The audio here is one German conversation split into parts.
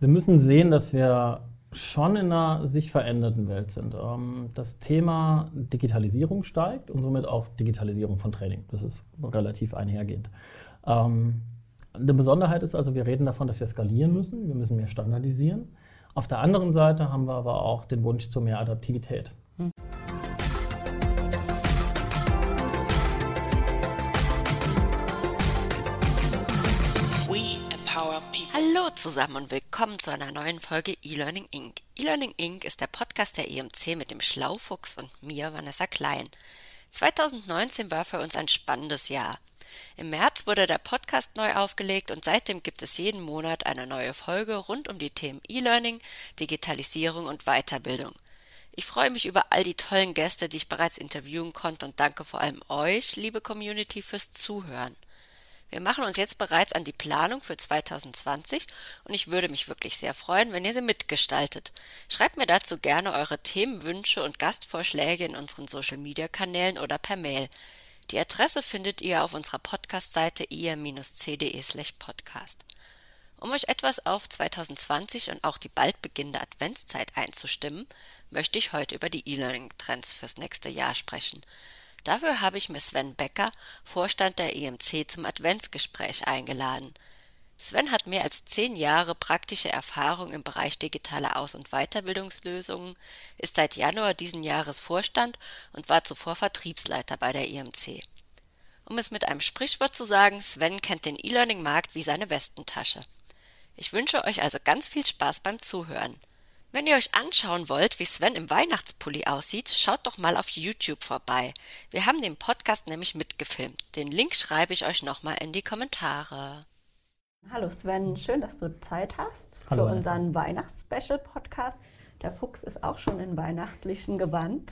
Wir müssen sehen, dass wir schon in einer sich verändernden Welt sind. Ähm, das Thema Digitalisierung steigt und somit auch Digitalisierung von Training. Das ist relativ einhergehend. Ähm, eine Besonderheit ist also, wir reden davon, dass wir skalieren müssen, wir müssen mehr standardisieren. Auf der anderen Seite haben wir aber auch den Wunsch zu mehr Adaptivität. Zusammen und willkommen zu einer neuen Folge eLearning Inc. eLearning Inc. ist der Podcast der EMC mit dem Schlaufuchs und mir, Vanessa Klein. 2019 war für uns ein spannendes Jahr. Im März wurde der Podcast neu aufgelegt und seitdem gibt es jeden Monat eine neue Folge rund um die Themen E-Learning, Digitalisierung und Weiterbildung. Ich freue mich über all die tollen Gäste, die ich bereits interviewen konnte und danke vor allem euch, liebe Community, fürs Zuhören. Wir machen uns jetzt bereits an die Planung für 2020 und ich würde mich wirklich sehr freuen, wenn ihr sie mitgestaltet. Schreibt mir dazu gerne eure Themenwünsche und Gastvorschläge in unseren Social-Media-Kanälen oder per Mail. Die Adresse findet ihr auf unserer Podcast-Seite ir-cde/podcast. Um euch etwas auf 2020 und auch die bald beginnende Adventszeit einzustimmen, möchte ich heute über die E-Learning-Trends fürs nächste Jahr sprechen. Dafür habe ich mir Sven Becker, Vorstand der EMC, zum Adventsgespräch eingeladen. Sven hat mehr als zehn Jahre praktische Erfahrung im Bereich digitaler Aus- und Weiterbildungslösungen, ist seit Januar diesen Jahres Vorstand und war zuvor Vertriebsleiter bei der EMC. Um es mit einem Sprichwort zu sagen, Sven kennt den E-Learning-Markt wie seine Westentasche. Ich wünsche euch also ganz viel Spaß beim Zuhören. Wenn ihr euch anschauen wollt, wie Sven im Weihnachtspulli aussieht, schaut doch mal auf YouTube vorbei. Wir haben den Podcast nämlich mitgefilmt. Den Link schreibe ich euch nochmal in die Kommentare. Hallo Sven, schön, dass du Zeit hast Hallo, für unseren Weihnachts-Special-Podcast. Der Fuchs ist auch schon in weihnachtlichen Gewand.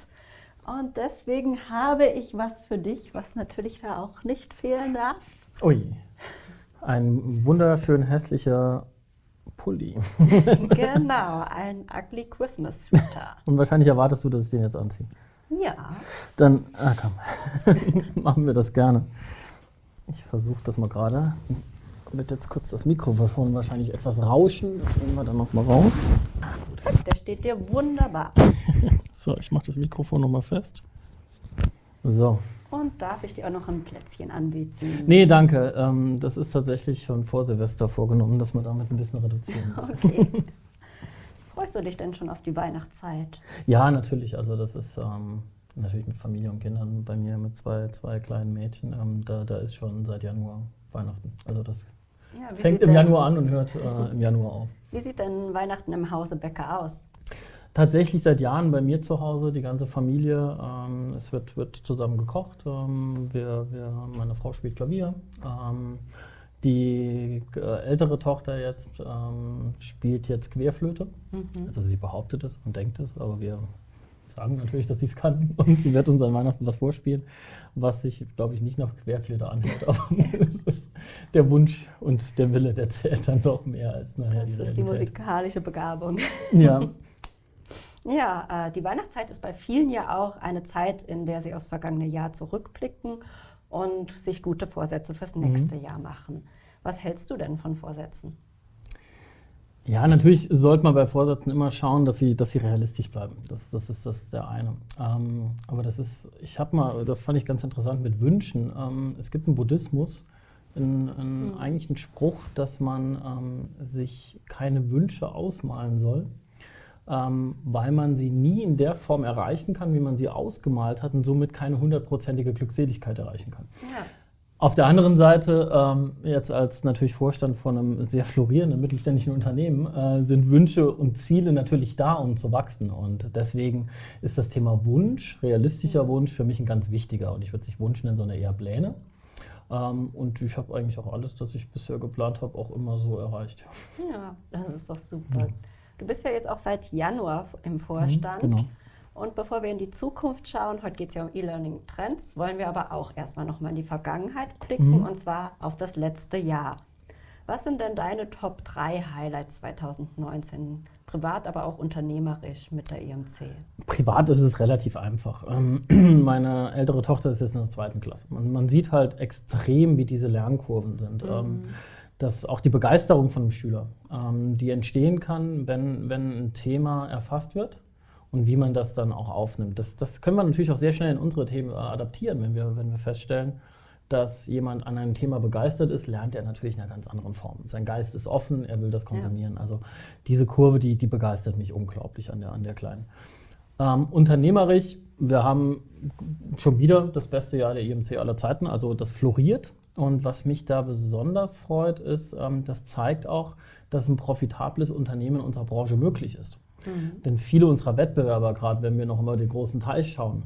Und deswegen habe ich was für dich, was natürlich da auch nicht fehlen darf. Ui, ein wunderschön hässlicher Pulli. genau, ein ugly Christmas Sweater. Und wahrscheinlich erwartest du, dass ich den jetzt anziehe. Ja. Dann, ah, komm, machen wir das gerne. Ich versuche das mal gerade. Wird jetzt kurz das Mikrofon wahrscheinlich etwas rauschen. Das nehmen wir dann nochmal raus. Der steht dir wunderbar. so, ich mache das Mikrofon nochmal fest. So. Und darf ich dir auch noch ein Plätzchen anbieten? Nee, danke. Ähm, das ist tatsächlich schon vor Silvester vorgenommen, dass wir damit ein bisschen reduzieren müssen. Okay. Freust du dich denn schon auf die Weihnachtszeit? Ja, natürlich. Also das ist ähm, natürlich mit Familie und Kindern bei mir mit zwei, zwei kleinen Mädchen. Ähm, da, da ist schon seit Januar Weihnachten. Also das ja, fängt im Januar an und hört äh, im Januar auf. Wie sieht denn Weihnachten im Hause Bäcker aus? Tatsächlich seit Jahren bei mir zu Hause, die ganze Familie. Ähm, es wird, wird zusammen gekocht. Ähm, wir, wir, meine Frau spielt Klavier. Ähm, die äh, ältere Tochter jetzt ähm, spielt jetzt Querflöte. Mhm. Also sie behauptet es und denkt es, aber wir sagen natürlich, dass sie es kann. Und sie wird uns an Weihnachten was vorspielen, was sich, glaube ich, nicht nach Querflöte anhört. Aber es ist der Wunsch und der Wille, der zählt dann doch mehr als nachher das die ist die musikalische Begabung. Ja. Ja, äh, die Weihnachtszeit ist bei vielen ja auch eine Zeit, in der sie aufs vergangene Jahr zurückblicken und sich gute Vorsätze fürs mhm. nächste mhm. Jahr machen. Was hältst du denn von Vorsätzen? Ja, natürlich sollte man bei Vorsätzen immer schauen, dass sie, dass sie realistisch bleiben. Das, das ist das der eine. Ähm, aber das ist, ich habe mal, das fand ich ganz interessant mit Wünschen. Ähm, es gibt einen Buddhismus, einen, einen, mhm. eigentlich einen Spruch, dass man ähm, sich keine Wünsche ausmalen soll, ähm, weil man sie nie in der Form erreichen kann, wie man sie ausgemalt hat und somit keine hundertprozentige Glückseligkeit erreichen kann. Ja. Auf der anderen Seite, ähm, jetzt als natürlich Vorstand von einem sehr florierenden mittelständischen Unternehmen, äh, sind Wünsche und Ziele natürlich da, um zu wachsen. Und deswegen ist das Thema Wunsch, realistischer Wunsch, für mich ein ganz wichtiger. Und ich würde sich Wunsch nennen, sondern eher Pläne. Ähm, und ich habe eigentlich auch alles, das ich bisher geplant habe, auch immer so erreicht. Ja, das ist doch super. Ja. Du bist ja jetzt auch seit Januar im Vorstand. Mhm, genau. Und bevor wir in die Zukunft schauen, heute geht es ja um E-Learning-Trends, wollen wir aber auch erstmal nochmal in die Vergangenheit blicken mhm. und zwar auf das letzte Jahr. Was sind denn deine Top 3 Highlights 2019? Privat, aber auch unternehmerisch mit der EMC? Privat ist es relativ einfach. Ähm, meine ältere Tochter ist jetzt in der zweiten Klasse. Man, man sieht halt extrem, wie diese Lernkurven sind. Mhm. Ähm, dass auch die Begeisterung von einem Schüler, ähm, die entstehen kann, wenn, wenn ein Thema erfasst wird und wie man das dann auch aufnimmt. Das, das können wir natürlich auch sehr schnell in unsere Themen adaptieren, wenn wir, wenn wir feststellen, dass jemand an einem Thema begeistert ist, lernt er natürlich in einer ganz anderen Form. Sein Geist ist offen, er will das konsumieren. Ja. Also diese Kurve, die, die begeistert mich unglaublich an der, an der Kleinen. Ähm, unternehmerisch, wir haben schon wieder das beste Jahr der IMC aller Zeiten, also das floriert. Und was mich da besonders freut, ist, ähm, das zeigt auch, dass ein profitables Unternehmen in unserer Branche möglich ist. Mhm. Denn viele unserer Wettbewerber, gerade wenn wir noch über den großen Teich schauen,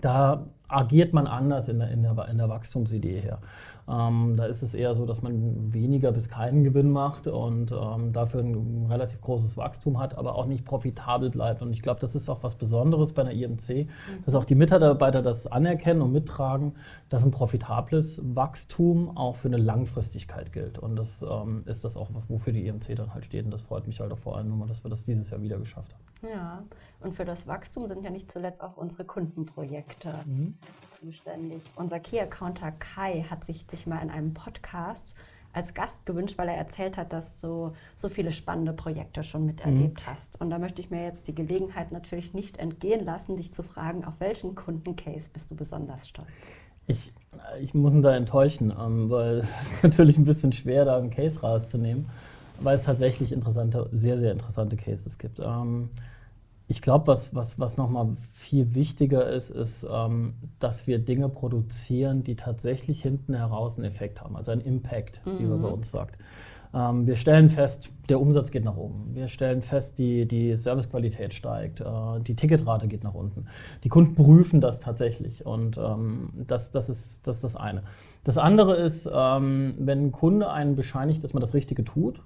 da agiert man anders in der, in der, in der Wachstumsidee her. Ähm, da ist es eher so, dass man weniger bis keinen Gewinn macht und ähm, dafür ein relativ großes Wachstum hat, aber auch nicht profitabel bleibt. Und ich glaube, das ist auch was Besonderes bei einer IMC, mhm. dass auch die Mitarbeiter das anerkennen und mittragen, dass ein profitables Wachstum auch für eine Langfristigkeit gilt. Und das ähm, ist das auch, wofür die IMC dann halt steht. Und das freut mich halt auch vor allem nochmal, dass wir das dieses Jahr wieder geschafft haben. Ja, und für das Wachstum sind ja nicht zuletzt auch unsere Kundenprojekte mhm. zuständig. Unser Key-Accounter Kai hat sich dich mal in einem Podcast als Gast gewünscht, weil er erzählt hat, dass du so viele spannende Projekte schon miterlebt mhm. hast. Und da möchte ich mir jetzt die Gelegenheit natürlich nicht entgehen lassen, dich zu fragen, auf welchen Kundencase bist du besonders stolz? Ich, ich muss ihn da enttäuschen, ähm, weil es ist natürlich ein bisschen schwer, da einen Case rauszunehmen, weil es tatsächlich interessante, sehr, sehr interessante Cases gibt. Ich glaube, was, was, was nochmal viel wichtiger ist, ist, ähm, dass wir Dinge produzieren, die tatsächlich hinten heraus einen Effekt haben, also einen Impact, mhm. wie man bei mhm. uns sagt. Ähm, wir stellen fest, der Umsatz geht nach oben. Wir stellen fest, die, die Servicequalität steigt, äh, die Ticketrate geht nach unten. Die Kunden prüfen das tatsächlich und ähm, das, das, ist, das ist das eine. Das andere ist, ähm, wenn ein Kunde einen bescheinigt, dass man das Richtige tut,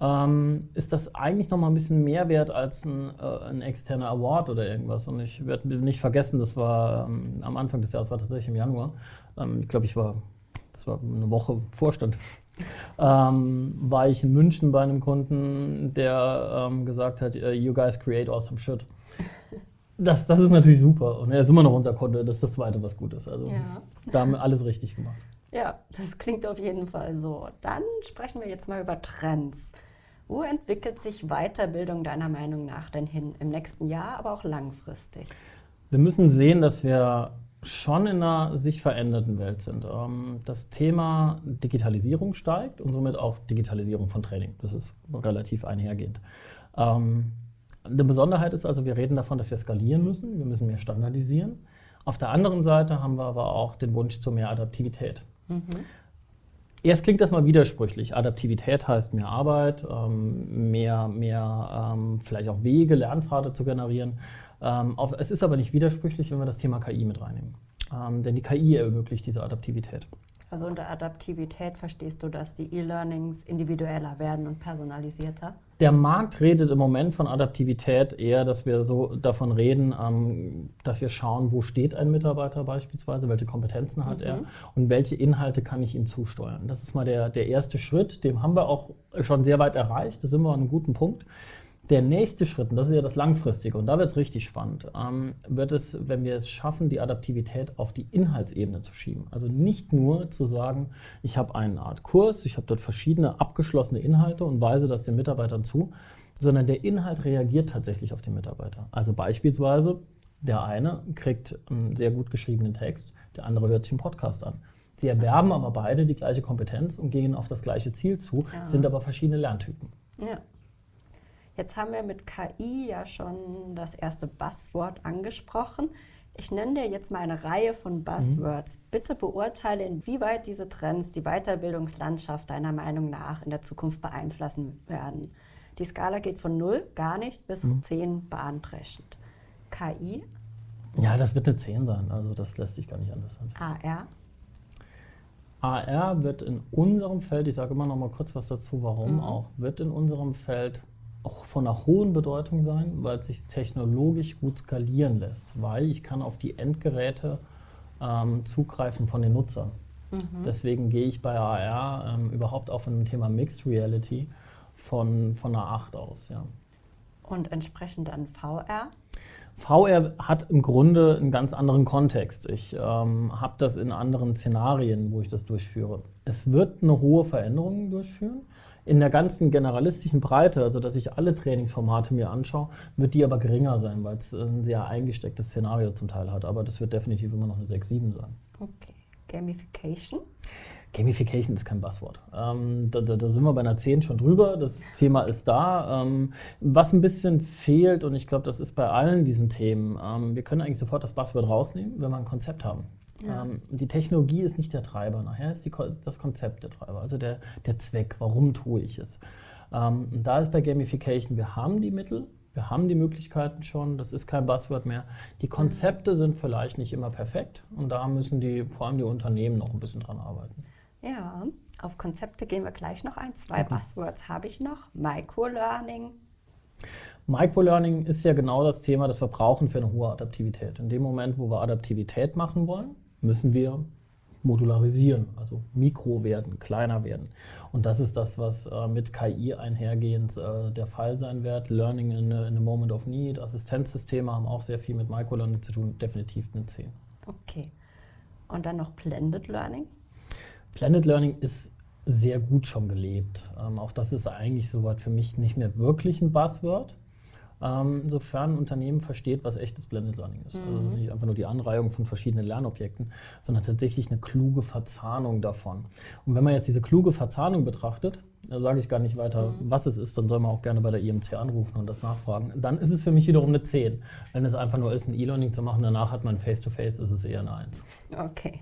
ähm, ist das eigentlich noch mal ein bisschen mehr wert als ein, äh, ein externer Award oder irgendwas. Und ich werde nicht vergessen, das war ähm, am Anfang des Jahres, war tatsächlich im Januar. Ähm, ich glaube, ich war, das war eine Woche Vorstand. Ähm, war ich in München bei einem Kunden, der ähm, gesagt hat, äh, you guys create awesome shit. Das, das ist natürlich super. Und er ist immer noch unser Kunde. Das ist das Zweite, was gut ist. Also ja. da haben wir alles richtig gemacht. Ja, das klingt auf jeden Fall so. Dann sprechen wir jetzt mal über Trends. Wo entwickelt sich Weiterbildung deiner Meinung nach denn hin? Im nächsten Jahr, aber auch langfristig? Wir müssen sehen, dass wir schon in einer sich veränderten Welt sind. Ähm, das Thema Digitalisierung steigt und somit auch Digitalisierung von Training. Das ist relativ einhergehend. Ähm, eine Besonderheit ist also, wir reden davon, dass wir skalieren müssen, wir müssen mehr standardisieren. Auf der anderen Seite haben wir aber auch den Wunsch zu mehr Adaptivität. Mhm. Erst klingt das mal widersprüchlich. Adaptivität heißt mehr Arbeit, ähm, mehr, mehr ähm, vielleicht auch Wege, Lernpfade zu generieren. Ähm, es ist aber nicht widersprüchlich, wenn wir das Thema KI mit reinnehmen. Denn die KI ermöglicht diese Adaptivität. Also unter Adaptivität verstehst du, dass die E-Learnings individueller werden und personalisierter? Der Markt redet im Moment von Adaptivität eher, dass wir so davon reden, ähm, dass wir schauen, wo steht ein Mitarbeiter beispielsweise, welche Kompetenzen hat mhm. er und welche Inhalte kann ich ihm zusteuern. Das ist mal der, der erste Schritt, den haben wir auch schon sehr weit erreicht, da sind wir an einem guten Punkt. Der nächste Schritt, und das ist ja das Langfristige, und da wird es richtig spannend, ähm, wird es, wenn wir es schaffen, die Adaptivität auf die Inhaltsebene zu schieben. Also nicht nur zu sagen, ich habe eine Art Kurs, ich habe dort verschiedene abgeschlossene Inhalte und weise das den Mitarbeitern zu, sondern der Inhalt reagiert tatsächlich auf den Mitarbeiter. Also beispielsweise, der eine kriegt einen sehr gut geschriebenen Text, der andere hört sich einen Podcast an. Sie erwerben aber beide die gleiche Kompetenz und gehen auf das gleiche Ziel zu, ja. sind aber verschiedene Lerntypen. Ja. Jetzt haben wir mit KI ja schon das erste Buzzword angesprochen. Ich nenne dir jetzt mal eine Reihe von Buzzwords. Mhm. Bitte beurteile, inwieweit diese Trends die Weiterbildungslandschaft deiner Meinung nach in der Zukunft beeinflussen werden. Die Skala geht von 0, gar nicht, bis mhm. 10 bahnbrechend. KI? Ja, das wird eine 10 sein. Also das lässt sich gar nicht anders sagen. AR? AR wird in unserem Feld, ich sage immer noch mal kurz was dazu, warum mhm. auch, wird in unserem Feld auch von einer hohen Bedeutung sein, weil es sich technologisch gut skalieren lässt, weil ich kann auf die Endgeräte ähm, zugreifen von den Nutzern. Mhm. Deswegen gehe ich bei AR ähm, überhaupt auch von dem Thema Mixed Reality von, von einer 8 aus. Ja. Und entsprechend dann VR? VR hat im Grunde einen ganz anderen Kontext. Ich ähm, habe das in anderen Szenarien, wo ich das durchführe. Es wird eine hohe Veränderung durchführen. In der ganzen generalistischen Breite, also dass ich alle Trainingsformate mir anschaue, wird die aber geringer sein, weil es ein sehr eingestecktes Szenario zum Teil hat. Aber das wird definitiv immer noch eine 6-7 sein. Okay. Gamification? Gamification ist kein Buzzword. Ähm, da, da, da, sind wir bei einer 10 schon drüber. Das Thema ist da. Ähm, was ein bisschen fehlt, und ich glaube, das ist bei allen diesen Themen, ähm, wir können eigentlich sofort das Buzzword rausnehmen, wenn wir ein Konzept haben. Ja. Ähm, die Technologie ist nicht der Treiber, nachher ist die, das Konzept der Treiber, also der, der Zweck, warum tue ich es. Ähm, und da ist bei Gamification, wir haben die Mittel, wir haben die Möglichkeiten schon, das ist kein Buzzword mehr. Die Konzepte sind vielleicht nicht immer perfekt und da müssen die, vor allem die Unternehmen noch ein bisschen dran arbeiten. Ja, auf Konzepte gehen wir gleich noch ein. Zwei okay. Buzzwords habe ich noch. Microlearning. Microlearning ist ja genau das Thema, das wir brauchen für eine hohe Adaptivität. In dem Moment, wo wir Adaptivität machen wollen, müssen wir modularisieren, also mikro werden, kleiner werden. Und das ist das, was äh, mit KI einhergehend äh, der Fall sein wird. Learning in a, in a, Moment of Need, Assistenzsysteme haben auch sehr viel mit Microlearning zu tun, definitiv eine 10. Okay. Und dann noch Blended Learning? Blended Learning ist sehr gut schon gelebt. Ähm, auch das ist eigentlich soweit für mich nicht mehr wirklich ein Buzzword. Ähm, sofern ein Unternehmen versteht, was echtes Blended Learning ist. Mhm. Also es ist nicht einfach nur die Anreihung von verschiedenen Lernobjekten, sondern tatsächlich eine kluge Verzahnung davon. Und wenn man jetzt diese kluge Verzahnung betrachtet, da sage ich gar nicht weiter, mhm. was es ist, dann soll man auch gerne bei der IMC anrufen und das nachfragen. Dann ist es für mich wiederum eine 10. Wenn es einfach nur ist, ein E-Learning zu machen, danach hat man Face-to-Face, -face, ist es eher eine 1. Okay.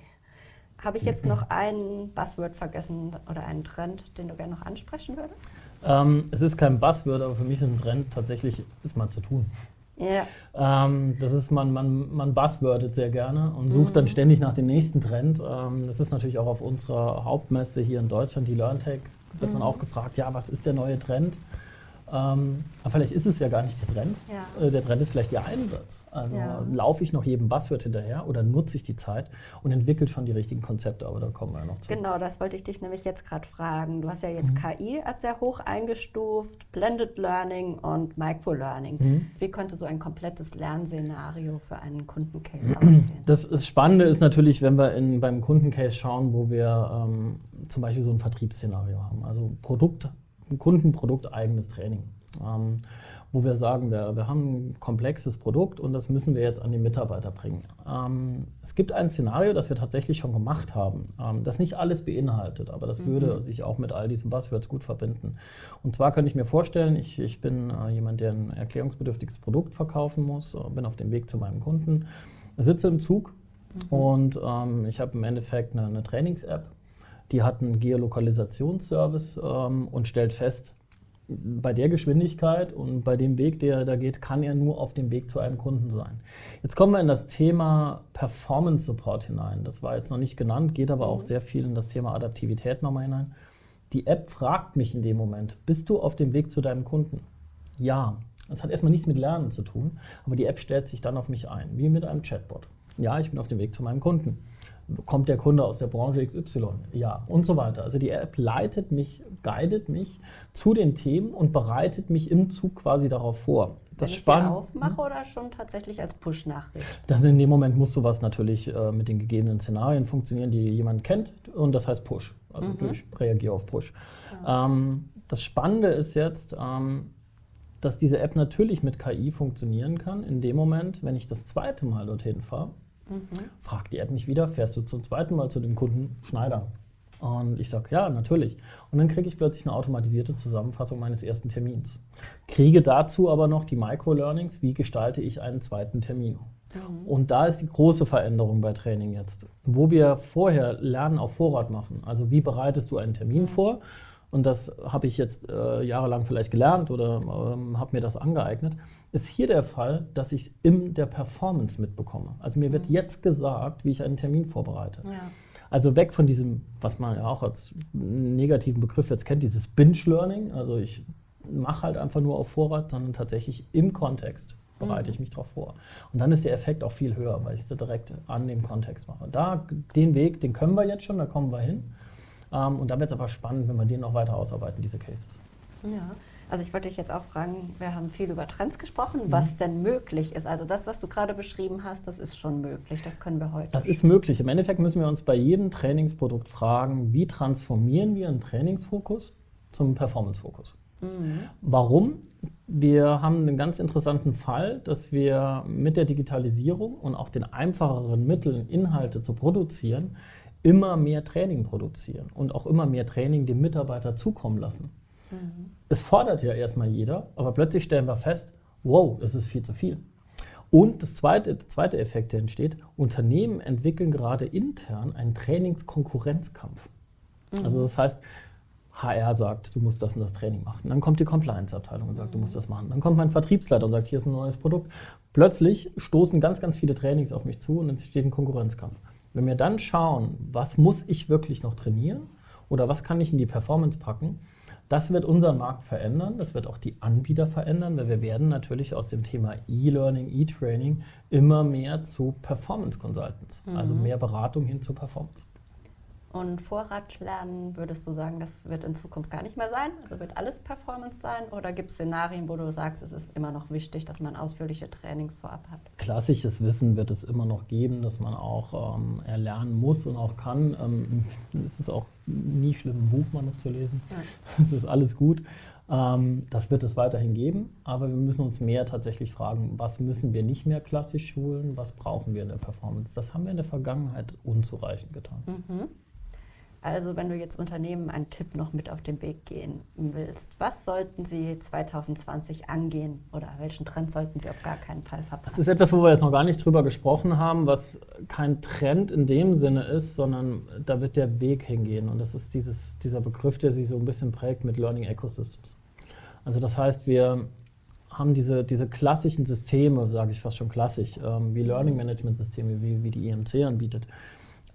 Habe ich jetzt noch ein Buzzword vergessen oder einen Trend, den du gerne noch ansprechen würdest? Ähm, es ist kein Buzzword, aber für mich ist ein Trend tatsächlich, ist mal zu tun. Ja. Ähm, das ist, man, man, man buzzwordet sehr gerne und sucht mhm. dann ständig nach dem nächsten Trend. Ähm, das ist natürlich auch auf unserer Hauptmesse hier in Deutschland, die LearnTech, wird mhm. man auch gefragt, ja, was ist der neue Trend? Ähm, aber vielleicht ist es ja gar nicht der Trend. Ja. Äh, der Trend ist vielleicht der Einsatz. Also ja. laufe ich noch jedem Buzzword hinterher oder nutze ich die Zeit und entwickle schon die richtigen Konzepte, aber da kommen wir ja noch zu. Genau, das wollte ich dich nämlich jetzt gerade fragen. Du hast ja jetzt mhm. KI als sehr hoch eingestuft, Blended Learning und Microlearning. Mhm. Wie könnte so ein komplettes Lernszenario für einen Kundencase aussehen? Das, das Spannende ist natürlich, wenn wir in, beim Kundencase schauen, wo wir ähm, zum Beispiel so ein Vertriebsszenario haben. Also Produkt ein kundenprodukteigenes Training. Ähm, wo wir sagen, wir, wir haben ein komplexes Produkt und das müssen wir jetzt an die Mitarbeiter bringen. Ähm, es gibt ein Szenario, das wir tatsächlich schon gemacht haben, ähm, das nicht alles beinhaltet, aber das mhm. würde sich auch mit all diesen Buzzwords gut verbinden. Und zwar könnte ich mir vorstellen, ich, ich bin äh, jemand, der ein erklärungsbedürftiges Produkt verkaufen muss, äh, bin auf dem Weg zu meinem Kunden, sitze im Zug mhm. und ähm, ich habe im Endeffekt eine, eine Trainings-App die hat einen Geolokalisationsservice ähm, und stellt fest, bei der Geschwindigkeit und bei dem Weg, der da geht, kann er nur auf dem Weg zu einem Kunden sein. Jetzt kommen wir in das Thema Performance Support hinein. Das war jetzt noch nicht genannt, geht aber auch mhm. sehr viel in das Thema Adaptivität nochmal hinein. Die App fragt mich in dem Moment, bist du auf dem Weg zu deinem Kunden? Ja. Das hat erstmal nichts mit Lernen zu tun, aber die App stellt sich dann auf mich ein, wie mit einem Chatbot. Ja, ich bin auf dem Weg zu meinem Kunden kommt der Kunde aus der Branche XY? Ja, und so weiter. Also die App leitet mich, guidet mich zu den Themen und bereitet mich im Zug quasi darauf vor. Das Wenn ich sie aufmache oder schon tatsächlich als Push-Nachricht? in dem Moment muss sowas natürlich äh, mit den gegebenen Szenarien funktionieren, die jemand kennt und das heißt Push. Also mhm. ich reagiere auf Push. Ja. Ähm, das Spannende ist jetzt, ähm, dass diese App natürlich mit KI funktionieren kann, in dem Moment, wenn ich das zweite Mal dorthin fahre Mhm. Fragt die App mich wieder, fährst du zum zweiten Mal zu dem Kunden Schneider? Und ich sage, ja, natürlich. Und dann kriege ich plötzlich eine automatisierte Zusammenfassung meines ersten Termins. Kriege dazu aber noch die Micro-Learnings, wie gestalte ich einen zweiten Termin. Mhm. Und da ist die große Veränderung bei Training jetzt. Wo wir vorher Lernen auf Vorrat machen. Also wie bereitest du einen Termin vor? Und das habe ich jetzt äh, jahrelang vielleicht gelernt oder ähm, habe mir das angeeignet ist hier der Fall, dass ich es in der Performance mitbekomme. Also mir wird mhm. jetzt gesagt, wie ich einen Termin vorbereite. Ja. Also weg von diesem, was man ja auch als negativen Begriff jetzt kennt, dieses Binge-Learning. Also ich mache halt einfach nur auf Vorrat, sondern tatsächlich im Kontext bereite mhm. ich mich darauf vor. Und dann ist der Effekt auch viel höher, weil ich es direkt an dem Kontext mache. Da, den Weg, den können wir jetzt schon, da kommen wir hin. Ähm, und da wird es aber spannend, wenn wir den noch weiter ausarbeiten, diese Cases. Ja. Also ich wollte dich jetzt auch fragen, wir haben viel über Trends gesprochen, mhm. was denn möglich ist. Also das, was du gerade beschrieben hast, das ist schon möglich, das können wir heute. Das ist möglich. Im Endeffekt müssen wir uns bei jedem Trainingsprodukt fragen, wie transformieren wir einen Trainingsfokus zum Performancefokus. Mhm. Warum? Wir haben einen ganz interessanten Fall, dass wir mit der Digitalisierung und auch den einfacheren Mitteln, Inhalte zu produzieren, immer mehr Training produzieren und auch immer mehr Training dem Mitarbeiter zukommen lassen. Mhm. Es fordert ja erstmal jeder, aber plötzlich stellen wir fest, wow, das ist viel zu viel. Und das zweite, der zweite Effekt, der entsteht, Unternehmen entwickeln gerade intern einen Trainingskonkurrenzkampf. Mhm. Also das heißt, HR sagt, du musst das und das Training machen. Dann kommt die Compliance-Abteilung und sagt, du musst das machen. Dann kommt mein Vertriebsleiter und sagt, hier ist ein neues Produkt. Plötzlich stoßen ganz, ganz viele Trainings auf mich zu und es entsteht ein Konkurrenzkampf. Wenn wir dann schauen, was muss ich wirklich noch trainieren oder was kann ich in die Performance packen, das wird unseren Markt verändern, das wird auch die Anbieter verändern, weil wir werden natürlich aus dem Thema E-Learning, E-Training immer mehr zu Performance Consultants, also mhm. also mehr Beratung hin zu Performance. Und Vorratlernen, würdest du sagen, das wird in Zukunft gar nicht mehr sein? Also wird alles Performance sein? Oder gibt es Szenarien, wo du sagst, es ist immer noch wichtig, dass man ausführliche Trainings vorab hat? Klassisches Wissen wird es immer noch geben, dass man auch ähm, erlernen muss und auch kann. Ähm, es ist auch nie schlimm, ein Buch mal noch zu lesen. Es ist alles gut. Ähm, das wird es weiterhin geben, aber wir müssen uns mehr tatsächlich fragen, was müssen wir nicht mehr klassisch schulen, was brauchen wir in der Performance. Das haben wir in der Vergangenheit unzureichend getan. Mhm. Also wenn du jetzt Unternehmen einen Tipp noch mit auf den Weg gehen willst, was sollten sie 2020 angehen oder welchen Trend sollten sie auf gar keinen Fall verpassen? Das ist etwas, wo wir jetzt noch gar nicht drüber gesprochen haben, was kein Trend in dem Sinne ist, sondern da wird der Weg hingehen. Und das ist dieses, dieser Begriff, der sich so ein bisschen prägt mit Learning Ecosystems. Also das heißt, wir haben diese, diese klassischen Systeme, sage ich fast schon klassisch, ähm, wie Learning Management Systeme, wie, wie die IMC anbietet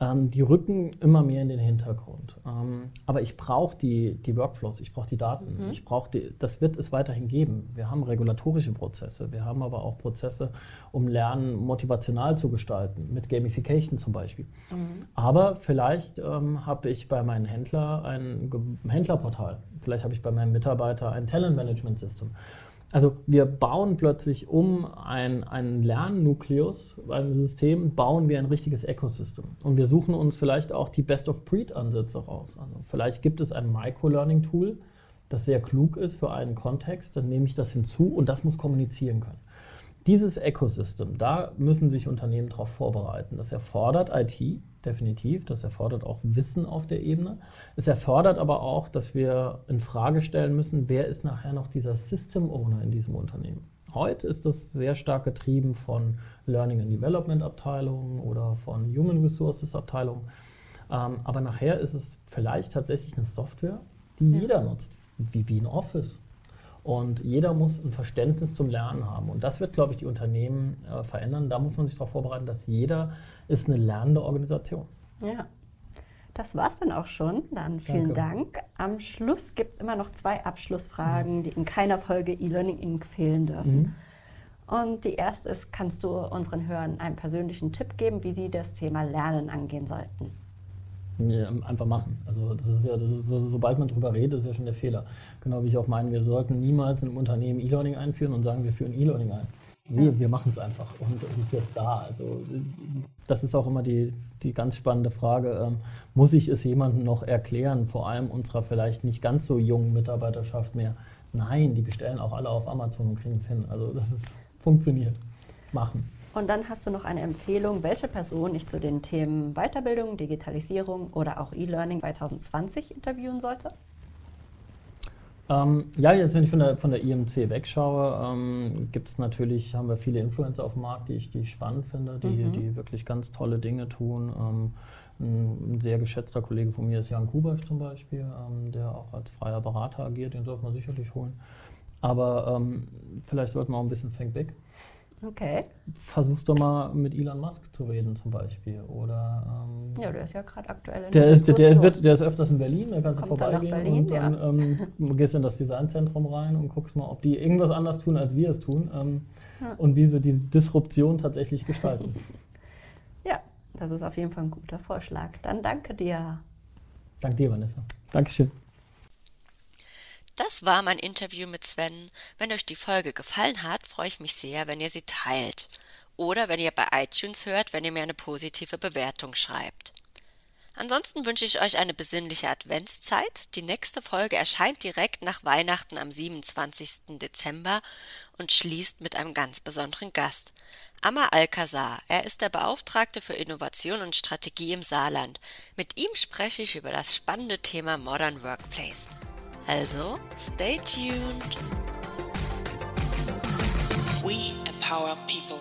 ähm, die rücken immer mehr in den Hintergrund. Ähm, aber ich brauche die, die Workflows, ich brauche die Daten, mhm. ich brauche das wird es weiterhin geben. Wir haben regulatorische Prozesse, wir haben aber auch Prozesse, um Lernen motivational zu gestalten, mit Gamification zum Beispiel. Mhm. Aber vielleicht ähm, habe ich bei meinem Händler ein Händlerportal, vielleicht habe ich bei meinem Mitarbeiter ein Talent Management System. Also wir bauen plötzlich um ein, ein Lernnukleus, ein System, bauen wir ein richtiges Ecosystem. Und wir suchen uns vielleicht auch die Best-of-Breed-Ansätze raus. Also vielleicht gibt es ein Micro-Learning-Tool, das sehr klug ist für einen Kontext, dann nehme ich das hinzu und das muss kommunizieren können. Dieses Ecosystem, da müssen sich Unternehmen darauf vorbereiten. Das erfordert IT, definitiv. Das erfordert auch Wissen auf der Ebene. Es erfordert aber auch, dass wir in Frage stellen müssen, wer ist nachher noch dieser System Owner in diesem Unternehmen. Heute ist das sehr stark getrieben von Learning and Development Abteilungen oder von Human Resources Abteilungen. Ähm, aber nachher ist es vielleicht tatsächlich eine Software, die ja. jeder nutzt, wie, wie ein Office und jeder muss ein Verständnis zum Lernen haben. Und das wird, glaube ich, die Unternehmen äh, verändern. Da muss man sich darauf vorbereiten, dass jeder ist eine lernende Organisation. Ja. Das war's dann auch schon. Dann vielen Danke. Dank. Am Schluss gibt es immer noch zwei Abschlussfragen, mhm. die in keiner Folge E-Learning Inc. fehlen dürfen. Mhm. Und die erste ist, kannst du unseren Hörern einen persönlichen Tipp geben, wie sie das Thema Lernen angehen sollten? Einfach machen. Also das ist ja, das ist so, sobald man drüber redet, ist ja schon der Fehler. Genau wie ich auch meine, wir sollten niemals in einem Unternehmen E-Learning einführen und sagen, wir führen E-Learning ein. Wir, wir machen es einfach und es ist jetzt da. Also das ist auch immer die, die ganz spannende Frage. Ähm, muss ich es jemandem noch erklären, vor allem unserer vielleicht nicht ganz so jungen Mitarbeiterschaft mehr? Nein, die bestellen auch alle auf Amazon und kriegen es hin. Also das ist, funktioniert. Machen. Und dann hast du noch eine Empfehlung, welche Person ich zu den Themen Weiterbildung, Digitalisierung oder auch E-Learning 2020 interviewen sollte? Ähm, ja, jetzt wenn ich von der, von der IMC wegschaue, ähm, gibt es natürlich, haben wir viele Influencer auf dem Markt, die ich, die ich spannend finde, die, mhm. die wirklich ganz tolle Dinge tun. Ähm, ein sehr geschätzter Kollege von mir ist Jan Kubasch zum Beispiel, ähm, der auch als freier Berater agiert, den sollte man sicherlich holen. Aber ähm, vielleicht sollten wir auch ein bisschen Think Big Okay. Versuchst du mal mit Elon Musk zu reden zum Beispiel. Oder, ähm, ja, der ist ja gerade aktuell in der, ist, der, der, wird, der ist öfters in Berlin, da kannst du vorbeigehen Berlin, und dann ja. ähm, gehst in das Designzentrum rein und guckst mal, ob die irgendwas anders tun, als wir es tun ähm, ja. und wie sie die Disruption tatsächlich gestalten. ja, das ist auf jeden Fall ein guter Vorschlag. Dann danke dir. Danke dir, Vanessa. Dankeschön. Das war mein Interview mit Sven. Wenn euch die Folge gefallen hat, freue ich mich sehr, wenn ihr sie teilt. Oder wenn ihr bei iTunes hört, wenn ihr mir eine positive Bewertung schreibt. Ansonsten wünsche ich euch eine besinnliche Adventszeit. Die nächste Folge erscheint direkt nach Weihnachten am 27. Dezember und schließt mit einem ganz besonderen Gast. Amar Alcazar. Er ist der Beauftragte für Innovation und Strategie im Saarland. Mit ihm spreche ich über das spannende Thema Modern Workplace. Also, stay tuned. We empower people.